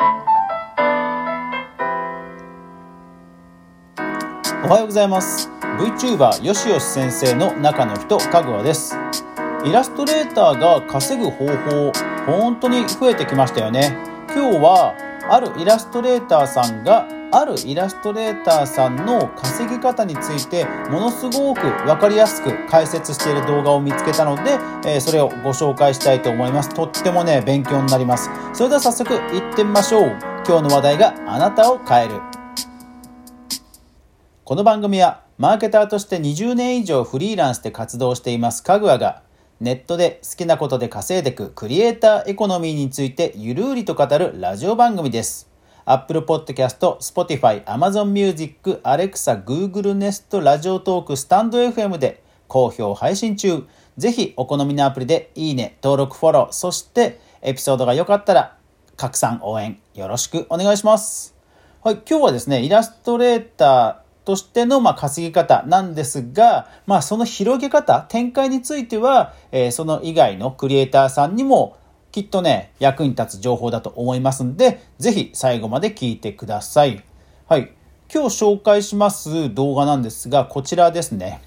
おはようございます。VTuber よしよし先生の中の人かぐわです。イラストレーターが稼ぐ方法本当に増えてきましたよね。今日はあるイラストレーターさんがあるイラストレーターさんの稼ぎ方についてものすごく分かりやすく解説している動画を見つけたので、えー、それをご紹介したいと思います。とってもね勉強になります。それでは早速いってみましょう。今日の話題があなたを変える。この番組はマーケターとして20年以上フリーランスで活動していますかぐわがネットで好きなことで稼いでくクリエイターエコノミーについてゆるりと語るラジオ番組です。Apple Podcast、Spotify、Amazon Music、Alexa、Google Nest、ラジオトーク、スタンド FM で好評配信中。ぜひお好みのアプリでいいね、登録、フォロー、そしてエピソードが良かったら拡散応援よろしくお願いします。はい、今日はですね、イラストレーターとしての、ま稼ぎ方なんですが、まあ、その広げ方、展開については、えー、その以外のクリエイターさんにもきっとね、役に立つ情報だと思いますんで、ぜひ最後まで聞いてください。はい。今日紹介します動画なんですが、こちらですね。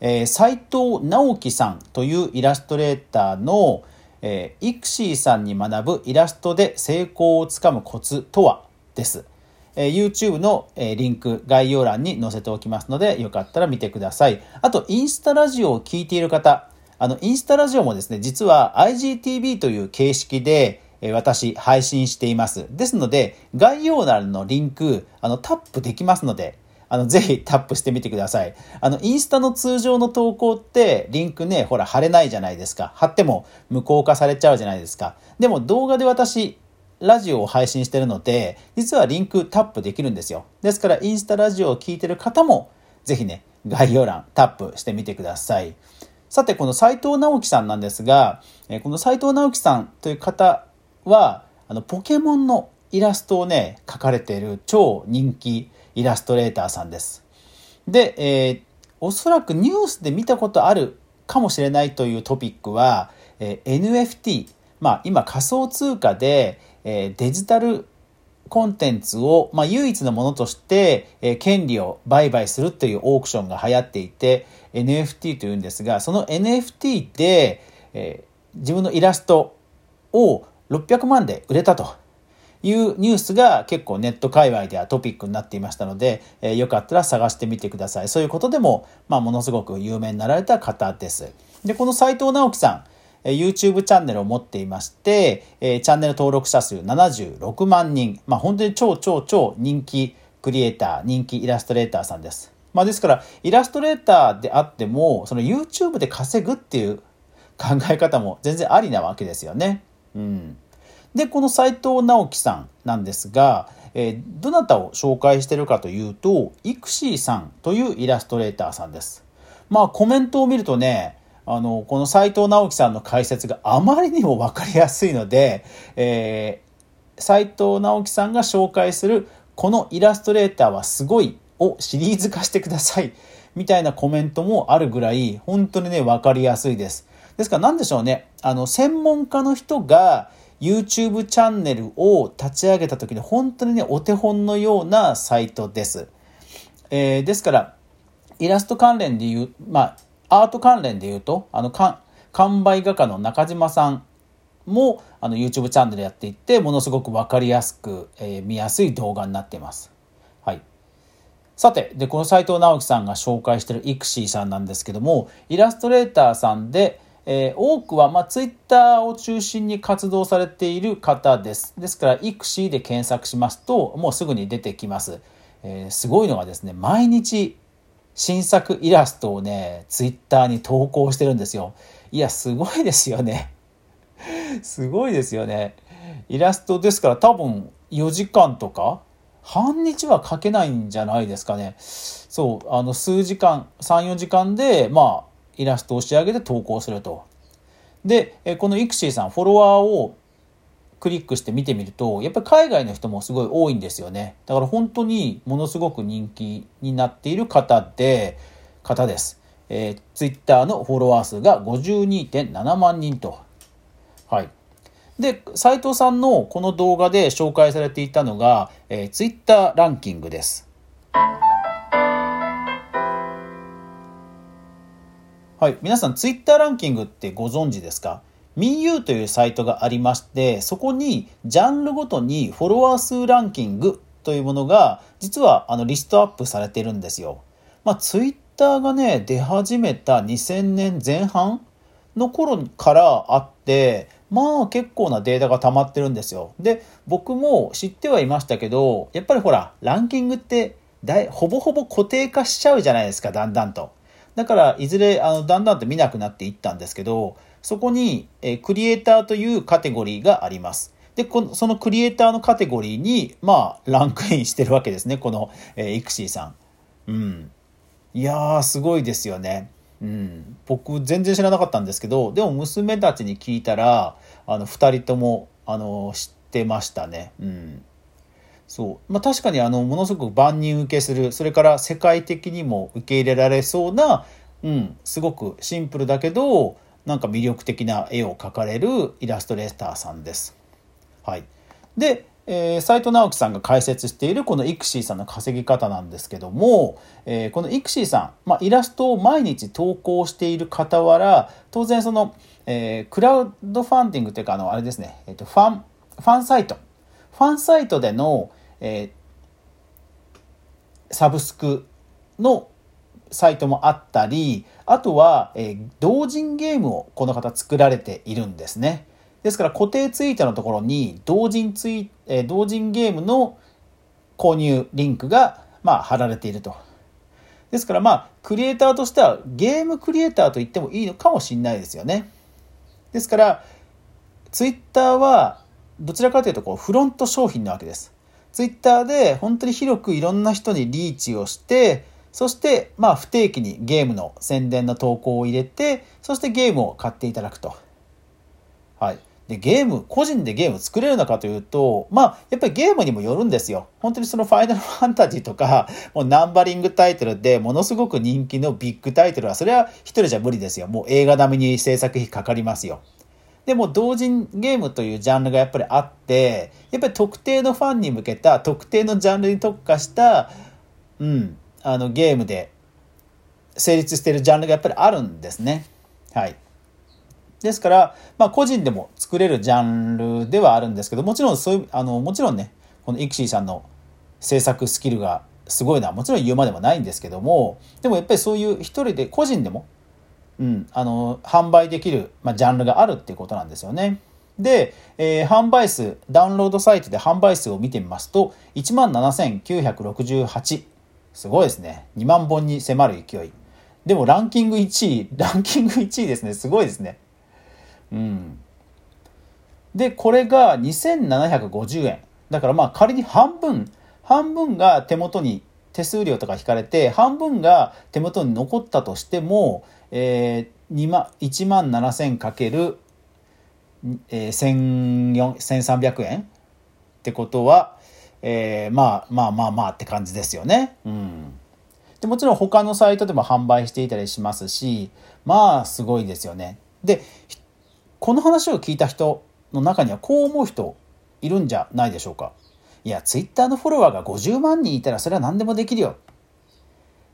えー、斉藤直樹さんというイラストレーターの、えー、イクシーさんに学ぶイラストで成功をつかむコツとは？です。え YouTube の、えリンク概要欄に載せておきますので、よかったら見てください。あと、インスタラジオを聞いている方、あの、インスタラジオもですね、実は IGTV という形式で、私、配信しています。ですので、概要欄のリンク、あの、タップできますので、あの、ぜひタップしてみてください。あの、インスタの通常の投稿って、リンクね、ほら、貼れないじゃないですか。貼っても無効化されちゃうじゃないですか。でも動画で私、ラジオを配信してるので、実はリンクタップできるんですよ。ですから、インスタラジオを聴いてる方も、ぜひね、概要欄タップしてみてください。さて、この斎藤直樹さんなんですが、えこの斎藤直樹さんという方は、あの、ポケモンのイラストをね、描かれている超人気イラストレーターさんです。で、えー、おそらくニュースで見たことあるかもしれないというトピックは、えー、NFT、まあ今仮想通貨で、えデジタルコンテンツを、まあ、唯一のものとして、え、権利を売買するというオークションが流行っていて NFT というんですがその NFT で、え、自分のイラストを600万で売れたというニュースが結構ネット界隈ではトピックになっていましたので、えー、よかったら探してみてください。そういうことでも、まあ、ものすごく有名になられた方です。でこの斎藤直樹さん YouTube チャンネルを持っていまして、えチャンネル登録者数76万人。まあ本当に超超超人気クリエイター、人気イラストレーターさんです。まあですから、イラストレーターであっても、その YouTube で稼ぐっていう考え方も全然ありなわけですよね。うん。で、この斎藤直樹さんなんですが、えー、どなたを紹介してるかというと、イクシーさんというイラストレーターさんです。まあコメントを見るとね、あの、この斎藤直樹さんの解説があまりにも分かりやすいので、えー、斎藤直樹さんが紹介するこのイラストレーターはすごいをシリーズ化してください。みたいなコメントもあるぐらい、本当にね、分かりやすいです。ですから何でしょうね。あの、専門家の人が YouTube チャンネルを立ち上げた時に本当にね、お手本のようなサイトです。えー、ですから、イラスト関連で言う、まあ、アート関連で言うと、あの、完売画家の中島さんも、あの、YouTube チャンネルやっていって、ものすごく分かりやすく、えー、見やすい動画になっています。はい。さて、で、この斎藤直樹さんが紹介してるイクシーさんなんですけども、イラストレーターさんで、えー、多くは、まあ、ツイッターを中心に活動されている方です。ですから、イクシーで検索しますと、もうすぐに出てきます。えー、すごいのがですね、毎日新作イラストをね、ツイッターに投稿してるんですよ。いや、すごいですよね。すごいですよね。イラストですから多分4時間とか半日は書けないんじゃないですかね。そう、あの数時間、3、4時間で、まあ、イラストを仕上げて投稿すると。で、このイクシーさん、フォロワーをクリックして見てみると、やっぱり海外の人もすごい多いんですよね。だから本当にものすごく人気になっている方で、方です。えー、Twitter のフォロワー数が52.7万人と。はい。で、斉藤さんのこの動画で紹介されていたのが、えー、ツイッターランキングです。はい。皆さん、ツイッターランキングってご存知ですか？MeU というサイトがありまして、そこにジャンルごとにフォロワー数ランキングというものが、実はあのリストアップされてるんですよ。まあ、ツイッターがね、出始めた2000年前半の頃からあって、まあ結構なデータが溜まってるんですよ。で、僕も知ってはいましたけど、やっぱりほら、ランキングってだほぼほぼ固定化しちゃうじゃないですか、だんだんと。だから、いずれ、あの、だんだんと見なくなっていったんですけど、そこに、えクリエイターというカテゴリーがあります。で、この、そのクリエイターのカテゴリーに、まあ、ランクインしてるわけですね、この、えー、イクシーさん。うん。いやー、すごいですよね。うん、僕全然知らなかったんですけどでも娘たちに聞いたらあの2人ともあの知ってましたね。うんそうまあ、確かにあのものすごく万人受けするそれから世界的にも受け入れられそうな、うん、すごくシンプルだけどなんか魅力的な絵を描かれるイラストレーターさんです。はい、でえー、斉藤直樹さんが解説しているこのイクシーさんの稼ぎ方なんですけども、えー、このイクシーさん、まあ、イラストを毎日投稿している傍ら当然その、えー、クラウドファンディングというかあのあれですね、えーと、ファンファンサイトファンサイトでの、えー、サブスクのサイトもあったりあとは、えー、同人ゲームをこの方作られているんですね。ですから固定ツイートのところに同人ツイ、えー、同人ゲームの購入リンクが、まあ、貼られていると。ですからまあ、クリエイターとしてはゲームクリエイターと言ってもいいのかもしれないですよね。ですから、ツイッターはどちらかというとこうフロント商品なわけです。ツイッターで本当に広くいろんな人にリーチをして、そしてまあ不定期にゲームの宣伝の投稿を入れて、そしてゲームを買っていただくと。はい。で、ゲーム、個人でゲーム作れるのかというと、まあ、やっぱりゲームにもよるんですよ。本当にそのファイナルファンタジーとか、もうナンバリングタイトルでものすごく人気のビッグタイトルは、それは一人じゃ無理ですよ。もう映画並みに制作費かかりますよ。でも同人ゲームというジャンルがやっぱりあって、やっぱり特定のファンに向けた、特定のジャンルに特化した、うん、あのゲームで成立しているジャンルがやっぱりあるんですね。はい。ですから、まあ、個人でも作れるジャンルではあるんですけど、もちろんそういう、あの、もちろんね、このイクシーさんの制作スキルがすごいのはもちろん言うまでもないんですけども、でもやっぱりそういう一人で、個人でも、うん、あの、販売できる、まあ、ジャンルがあるっていうことなんですよね。で、えー、販売数、ダウンロードサイトで販売数を見てみますと、17,968。すごいですね。2万本に迫る勢い。でもランキング1位、ランキング1位ですね。すごいですね。うん。で、これが2750円。だからまあ仮に半分、半分が手元に手数料とか引かれて、半分が手元に残ったとしても、えー、2万、1万7000かける、えー、1300円ってことは、えー、まあまあまあまあって感じですよね。うん。でもちろん他のサイトでも販売していたりしますし、まあすごいですよね。で、この話を聞いた人の中にはこう思う人いるんじゃないでしょうか。いや、ツイッターのフォロワーが50万人いたらそれは何でもできるよ。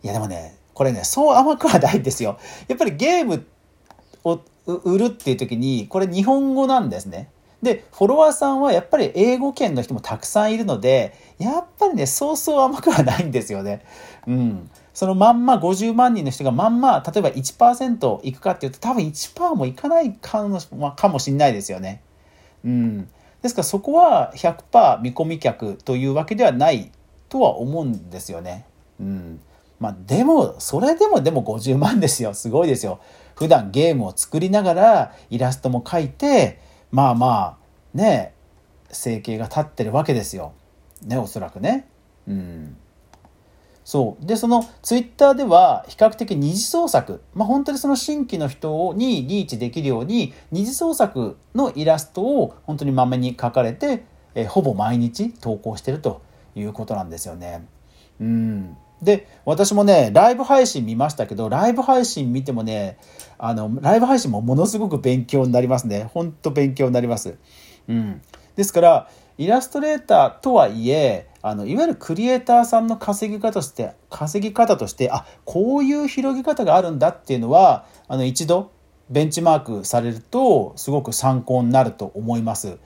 いや、でもね、これね、そう甘くはないんですよ。やっぱりゲームを売るっていう時に、これ日本語なんですね。で、フォロワーさんはやっぱり英語圏の人もたくさんいるので、やっぱりね、そうそう甘くはないんですよね。うん。そのまんま50万人の人がまんま、例えば1%いくかっていうと、多分1%もいかないかも,、まあ、かもしれないですよね。うん。ですからそこは100%見込み客というわけではないとは思うんですよね。うん。まあでも、それでもでも50万ですよ。すごいですよ。普段ゲームを作りながらイラストも描いて、まあまあ、ね、生計が立ってるわけですよ。ね、おそらくね。うん。そう。で、そのツイッターでは比較的二次創作、まあ、本当にその新規の人にリーチできるように、二次創作のイラストを本当にまめに描かれて、えほぼ毎日投稿してるということなんですよね。うん。で、私もね、ライブ配信見ましたけど、ライブ配信見てもね、あの、ライブ配信もものすごく勉強になりますね。ほんと勉強になります。うん。ですから、イラストレーターとはいえ、あの、いわゆるクリエイターさんの稼ぎ方として、稼ぎ方として、あ、こういう広げ方があるんだっていうのは、あの、一度、ベンチマークされると、すごく参考になると思います。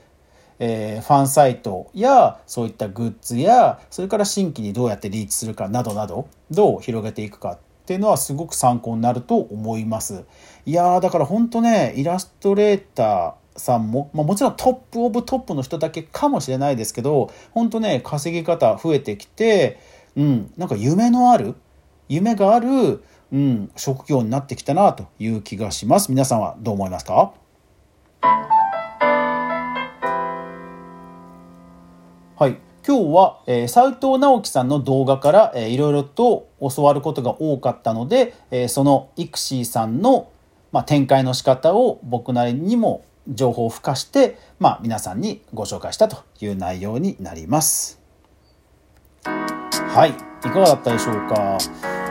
えー、ファンサイトやそういったグッズやそれから新規にどうやってリーチするかなどなどどう広げていくかっていうのはすごく参考になると思いますいやーだから本当ねイラストレーターさんも、まあ、もちろんトップオブトップの人だけかもしれないですけど、本当ね、稼ぎ方増えてきて、うん、なんか夢のある、夢がある、うん、職業になってきたなという気がします。皆さんはどう思いますか？はい。今日は、えー、斉藤直樹さんの動画から、えー、いろいろと教わることが多かったので、えー、そのイクシーさんの、まあ、展開の仕方を僕なりにも情報を付加して、まあ、皆さんにご紹介したという内容になります。はい、いかがだったでしょうか？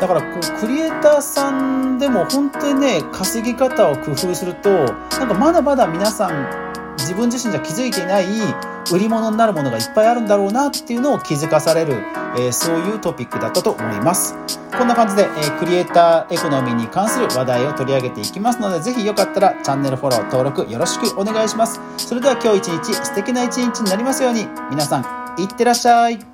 だからこうクリエイターさんでも本当にね稼ぎ方を工夫するとなんかまだまだ皆さん自分自身じゃ気づいていない売り物になるものがいっぱいあるんだろうなっていうのを気づかされる、えー、そういうトピックだったと思います。こんな感じで、えー、クリエイターエコノミーに関する話題を取り上げていきますので、ぜひよかったらチャンネルフォロー、登録よろしくお願いします。それでは今日一日素敵な一日になりますように、皆さん、いってらっしゃい。